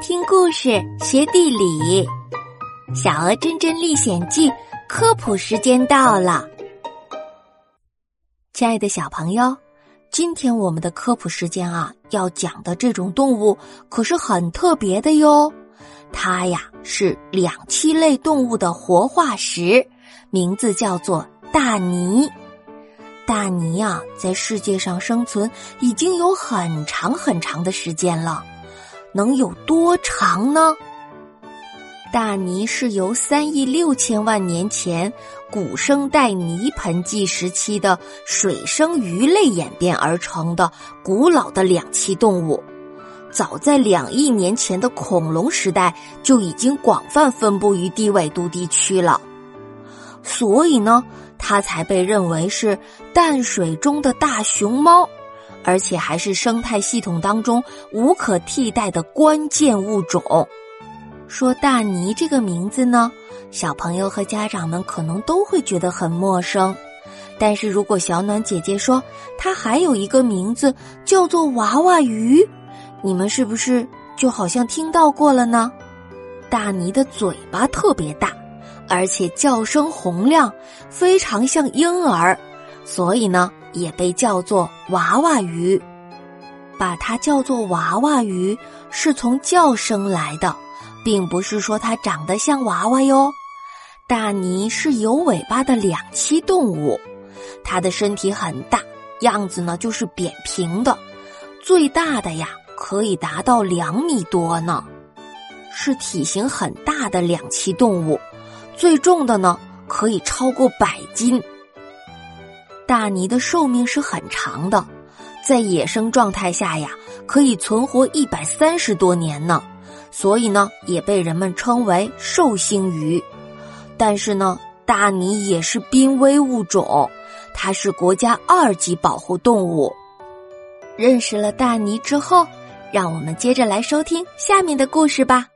听故事学地理，《小鹅真真历险记》科普时间到了。亲爱的小朋友，今天我们的科普时间啊，要讲的这种动物可是很特别的哟。它呀是两栖类动物的活化石，名字叫做大鲵。大鲵呀，在世界上生存已经有很长很长的时间了。能有多长呢？大泥是由三亿六千万年前古生代泥盆纪时期的水生鱼类演变而成的古老的两栖动物。早在两亿年前的恐龙时代就已经广泛分布于低纬度地区了，所以呢，它才被认为是淡水中的大熊猫。而且还是生态系统当中无可替代的关键物种。说大泥这个名字呢，小朋友和家长们可能都会觉得很陌生。但是如果小暖姐姐说它还有一个名字叫做娃娃鱼，你们是不是就好像听到过了呢？大泥的嘴巴特别大，而且叫声洪亮，非常像婴儿，所以呢。也被叫做娃娃鱼，把它叫做娃娃鱼是从叫声来的，并不是说它长得像娃娃哟。大泥是有尾巴的两栖动物，它的身体很大，样子呢就是扁平的，最大的呀可以达到两米多呢，是体型很大的两栖动物，最重的呢可以超过百斤。大鲵的寿命是很长的，在野生状态下呀，可以存活一百三十多年呢，所以呢，也被人们称为寿星鱼。但是呢，大鲵也是濒危物种，它是国家二级保护动物。认识了大鲵之后，让我们接着来收听下面的故事吧。